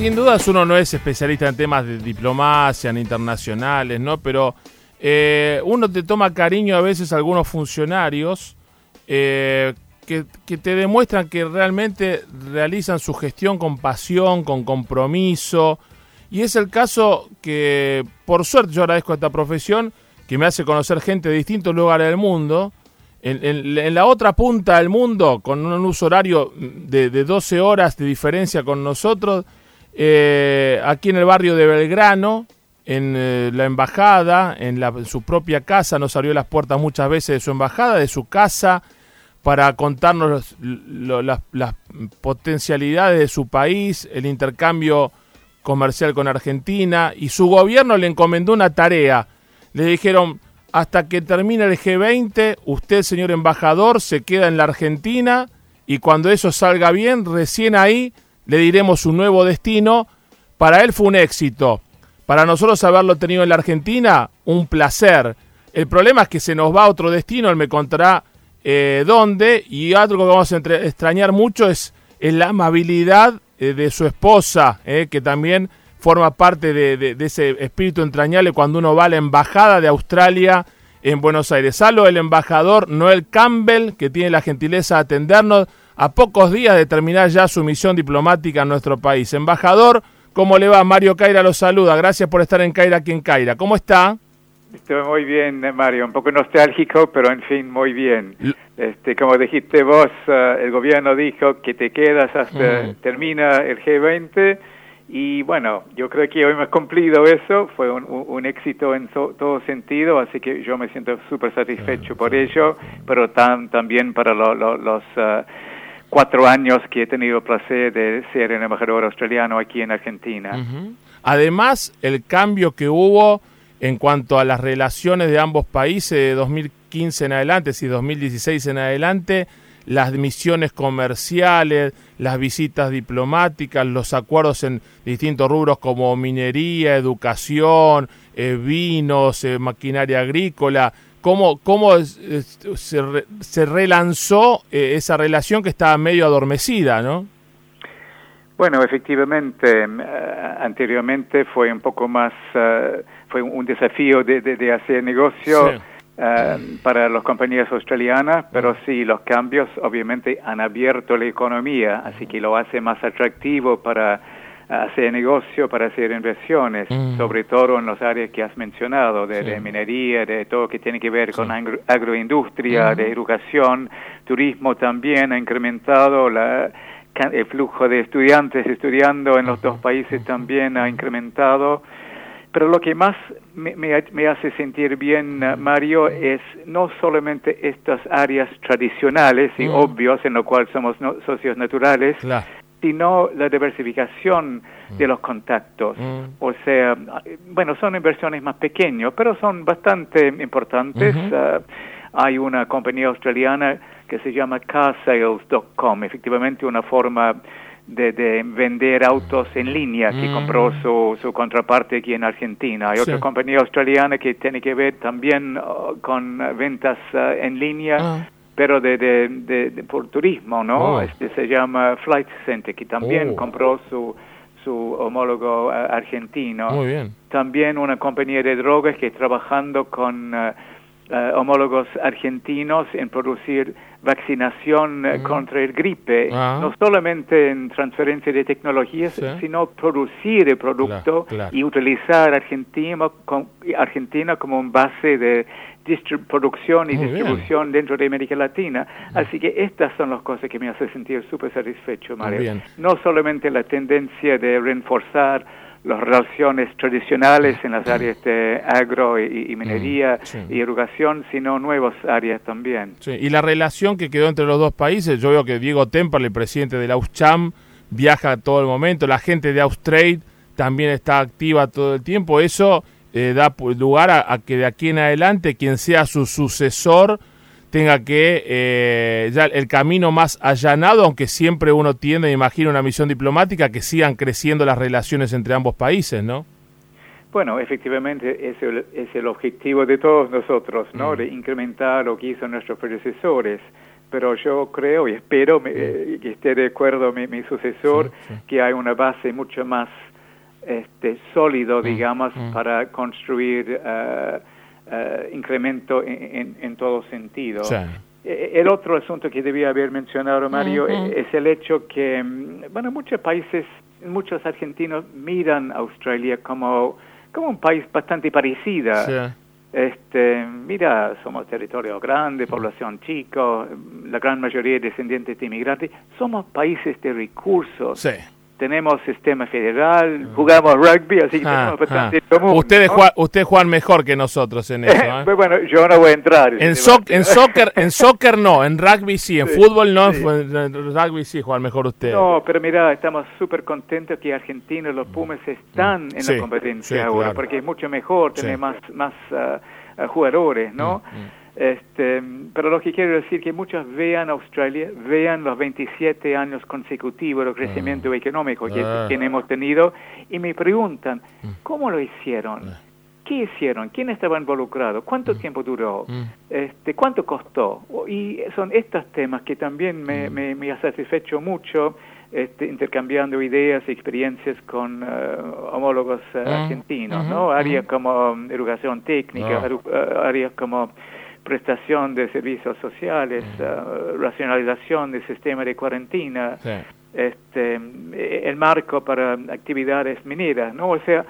sin dudas uno no es especialista en temas de diplomacia, en internacionales, ¿no? Pero eh, uno te toma cariño a veces a algunos funcionarios eh, que, que, te demuestran que realmente realizan su gestión con pasión, con compromiso. Y es el caso que, por suerte, yo agradezco a esta profesión que me hace conocer gente de distintos lugares del mundo. En la otra punta del mundo, con un uso horario de, de 12 horas de diferencia con nosotros, eh, aquí en el barrio de Belgrano, en eh, la embajada, en, su propia casa, nos abrió las puertas muchas veces de su embajada, de su casa, para contarnos las, las, potencialidades de su país, el intercambio comercial con Argentina, y su gobierno le encomendó una tarea. Le dijeron, hasta que termine el G20, usted, señor embajador, se queda en la Argentina y cuando eso salga bien, recién ahí le diremos un nuevo destino. Para él fue un éxito. Para nosotros haberlo tenido en la Argentina, un placer. El problema es que se nos va a otro destino, él me contará eh, dónde, y algo que vamos a entre, extrañar mucho es, la amabilidad eh, de su esposa, eh, que también forma parte de, de, ese espíritu entrañable cuando uno va a la embajada de Australia en Buenos Aires. Salvo el embajador Noel Campbell, que tiene la gentileza de atendernos a pocos días de terminar ya su misión diplomática en nuestro país. Embajador, ¿cómo le va? Mario Caira lo saluda. Gracias por estar en Caira aquí en Caira. ¿Cómo está? Estoy muy bien, Mario. Un poco nostálgico, pero en fin, muy bien. Este, como dijiste vos, uh, el gobierno dijo que te quedas hasta mm. termina el G20 y bueno, yo creo que hoy hemos cumplido eso, fue un, un éxito en so, todo sentido, así que yo me siento súper satisfecho por ello, pero tam, también para lo, lo, los uh, cuatro años que he tenido el placer de ser el embajador australiano aquí en Argentina. Además, el cambio que hubo en cuanto a las relaciones de ambos países de 2015 en adelante, si 2016 en adelante, las misiones comerciales, las visitas diplomáticas, los acuerdos en distintos rubros como minería, educación, eh, vinos, eh, maquinaria agrícola. ¿Cómo, cómo se, re, se, relanzó eh, esa relación que estaba medio adormecida, no? Bueno, efectivamente, uh, anteriormente fue un poco más, uh, fue un desafío de, de, de hacer negocio. Sí Uh, para las compañías australianas, pero sí, los cambios obviamente han abierto la economía, así que lo hace más atractivo para hacer negocio, para hacer inversiones, mm. sobre todo en las áreas que has mencionado, de, sí. de minería, de todo que tiene que ver con agro agroindustria, mm. de educación, turismo también ha incrementado la, el flujo de estudiantes estudiando en los dos países también ha incrementado. Pero lo que más me, me, me hace sentir bien, uh, Mario, es no solamente estas áreas tradicionales y mm. obvios en lo cual somos no, socios naturales, claro. Sino la diversificación mm. de los contactos. Mm. O sea, bueno, son inversiones más pequeñas, pero son bastante importantes. Uh, hay una compañía australiana que se llama carsales.com, efectivamente una forma de, de, vender autos en línea que mm. compró su, su, contraparte aquí en Argentina. Hay sí. otra compañía australiana que tiene que ver también uh, con ventas uh, en línea. Pero de, de, de, por turismo, ¿no? Oh. Este se llama Flight Center, que también oh. compró su, su homólogo uh, argentino. Muy bien. También una compañía de drogas que trabajando con uh, homólogos argentinos en producir vaccinación mm. contra el gripe, ah. no solamente en transferencia de tecnologías, sí. sino producir el producto claro, claro. y utilizar Argentina, con, Argentina como un base de producción y Muy distribución bien. dentro de América Latina. Mm. Así que estas son las cosas que me hacen sentir súper satisfecho, Mario. No solamente la tendencia de reforzar las relaciones tradicionales en las áreas de agro y, y minería mm, sí. y irrigación, sino nuevas áreas también. Sí. Y la relación que quedó entre los dos países, yo veo que Diego Temple, el presidente de la USCHAM, viaja todo el momento, la gente de Austrade también está activa todo el tiempo, eso eh, da lugar a, a, que de aquí en adelante quien sea su sucesor tenga que eh, ya el camino más allanado, aunque siempre uno tiende, me imagino, una misión diplomática, que sigan creciendo las relaciones entre ambos países, ¿no? Bueno, efectivamente es el, es el objetivo de todos nosotros, ¿no? Mm. De incrementar lo que hizo nuestros predecesores. pero yo creo y espero eh, que esté de acuerdo mi, mi sucesor que hay una base mucho más este, sólido, mm, digamos, mm. para construir uh, uh, incremento en, en, todo sentido. E, el otro asunto que debía haber mencionado Mario es el hecho que, mm, bueno, muchos países, muchos argentinos miran a Australia como, como un país bastante parecido. Este, mira, somos territorio grande, población chico, la gran mayoría descendientes de inmigrantes, somos países de recursos. Sí tenemos sistema federal, jugamos rugby, así que ah, tenemos bastante ah. común. Ustedes, ustedes juegan mejor que nosotros en eso. ¿eh? Bueno, yo no voy a entrar. En, en, soccer, en soccer no, en rugby sí, en fútbol no, en rugby sí juegan mejor ustedes. No, pero mira, estamos súper contentos que Argentina, los Pumas están en la competencia ahora, porque es mucho mejor tener más, más uh, jugadores, ¿no? Mm, mm. Este, pero lo que quiero decir es que muchos vean Australia, vean los 27 años consecutivos de crecimiento ah. económico que, ah. que, hemos tenido y me preguntan, mm. ¿cómo lo hicieron? Ah. ¿Qué hicieron? ¿Quién estaba involucrado? ¿Cuánto mm. tiempo duró? Mm. Este, ¿Cuánto costó? Y son estos temas que también me, me, me ha satisfecho mucho este, intercambiando ideas y experiencias con eh, homólogos eh, argentinos, ¿no? Áreas como educación técnica, áreas como prestación de servicios sociales, uh, racionalización del sistema de cuarentena, este, el marco para actividades mineras, ¿no? O sea,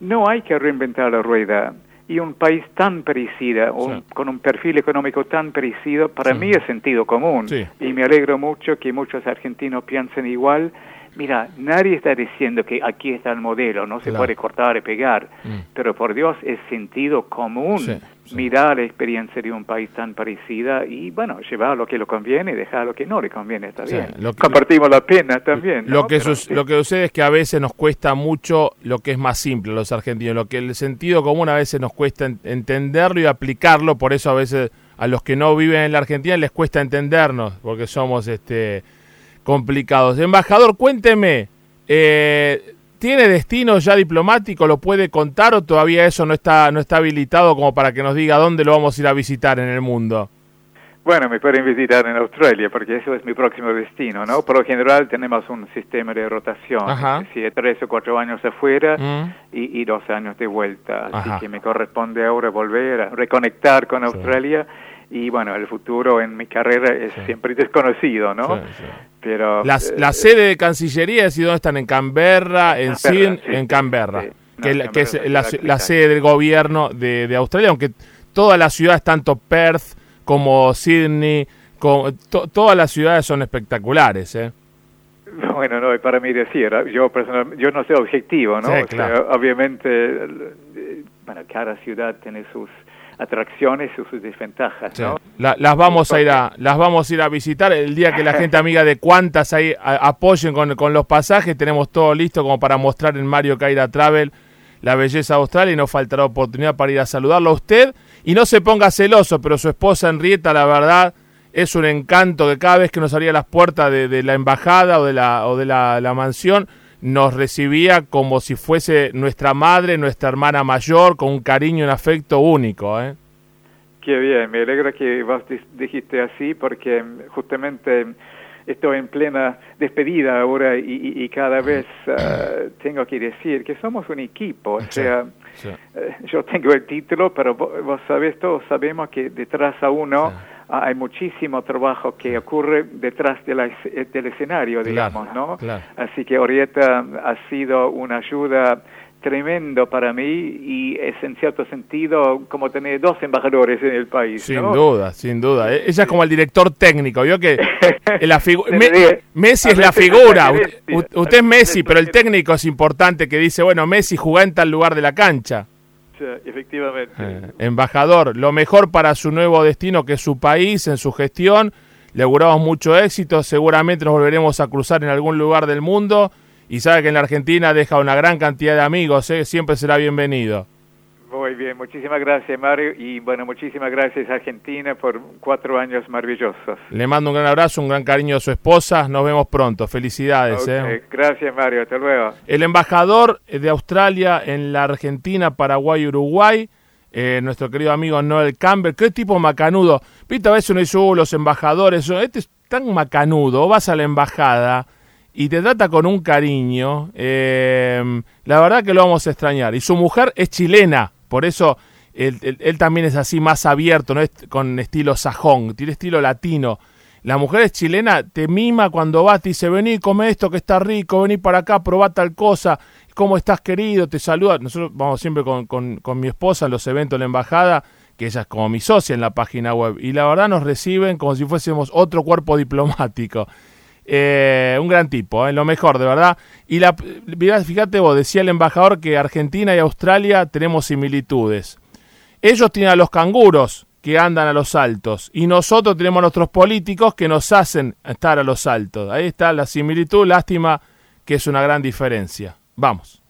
no hay que reinventar la rueda. Y un país tan parecido, con un perfil económico tan parecido, para mí es sentido común. Y me alegro mucho que muchos argentinos piensen igual Mira, nadie está diciendo que aquí está el modelo, no se puede cortar y pegar, mm. pero por Dios es sentido común mirar la experiencia de un país tan parecida y, bueno, llevar lo que le conviene y dejar lo que no le conviene, está bien. Compartimos la pena también. Lo, que lo que sucede es que a veces nos cuesta mucho lo que es más simple los argentinos, lo que el sentido común a veces nos cuesta entenderlo y aplicarlo, por eso a veces a los que no viven en la Argentina les cuesta entendernos, porque somos este complicados. Embajador, cuénteme, eh, ¿tiene destino ya diplomático? ¿Lo puede contar o todavía eso no está, no está habilitado como para que nos diga dónde lo vamos a ir a visitar en el mundo? Bueno, me pueden visitar en Australia porque eso es mi próximo destino, ¿no? Por lo general tenemos un sistema de rotación, si tres o cuatro años afuera mm. y, dos años de vuelta. Así que me corresponde ahora volver a reconectar con Australia y bueno, el futuro en mi carrera es siempre desconocido, ¿no? Pero la, la eh, sede de Cancillería es dónde están en Canberra, en Sydney, en Canberra, que, que, es la, sede del gobierno de, de, Australia, aunque todas las ciudades, tanto Perth como Sydney, con, todas las ciudades son espectaculares, ¿eh? Bueno, no, para mí decir, yo personal, yo no soy objetivo, ¿no? obviamente, bueno, cada ciudad tiene sus atracciones y sus desventajas. ¿no? las vamos a ir a las vamos a ir a visitar el día que la gente amiga de cuantas ahí apoyen con, con, los pasajes tenemos todo listo como para mostrar en Mario Caira Travel la belleza austral y no faltará oportunidad para ir a saludarlo a usted y no se ponga celoso pero su esposa Henrietta la verdad es un encanto que cada vez que nos abría las puertas de, la embajada o de la o de la, la mansión nos recibía como si fuese nuestra madre, nuestra hermana mayor, con un cariño y un afecto único. ¿eh? Qué bien, me alegra que vos dijiste así porque justamente estoy en plena despedida ahora y, cada vez uh, tengo que decir que somos un equipo. O sea, eh, yo tengo el título, pero vos, sabés, todos sabemos que detrás a uno hay muchísimo trabajo que ocurre detrás de del escenario, digamos, ¿no? Así que Orieta ha sido una ayuda tremendo para mí y es en cierto sentido como tener dos embajadores en el país. Sin duda, sin duda. Ella es como el director técnico, vio que la Messi es la figura, usted, es Messi, pero el técnico es importante que dice, bueno, Messi juega en tal lugar de la cancha. Efectivamente. Eh, embajador, lo mejor para su nuevo destino, que es su país, en su gestión. Le auguramos mucho éxito, seguramente nos volveremos a cruzar en algún lugar del mundo y sabe que en la Argentina deja una gran cantidad de amigos, ¿eh? siempre será bienvenido. Muy bien, muchísimas gracias Mario y bueno, muchísimas gracias Argentina por cuatro años maravillosos. Le mando un gran abrazo, un gran cariño a su esposa, nos vemos pronto, felicidades. ¿eh? Gracias Mario, hasta luego. El embajador de Australia en la Argentina, Paraguay, Uruguay, eh, nuestro querido amigo Noel Campbell, qué tipo macanudo. Viste, a veces uno dice, uh, los embajadores, este es tan macanudo, vas a la embajada y te trata con un cariño, eh, la verdad que lo vamos a extrañar. Y su mujer es chilena, por eso él, también es así más abierto, no es con estilo sajón, tiene estilo latino. La mujer es chilena, te mima cuando vas, te dice, vení, come esto que está rico, vení para acá, probá tal cosa, ¿cómo estás querido? Te saluda. Nosotros vamos siempre con, con, mi esposa en los eventos de la embajada, que ella es como mi socia en la página web, y la verdad nos reciben como si fuésemos otro cuerpo diplomático. Eh, un gran tipo, eh, lo mejor, de verdad. Y la, fíjate vos, decía el embajador que Argentina y Australia tenemos similitudes. Ellos tienen a los canguros que andan a los altos y nosotros tenemos a nuestros políticos que nos hacen estar a los altos. Ahí está la similitud, lástima que es una gran diferencia. Vamos.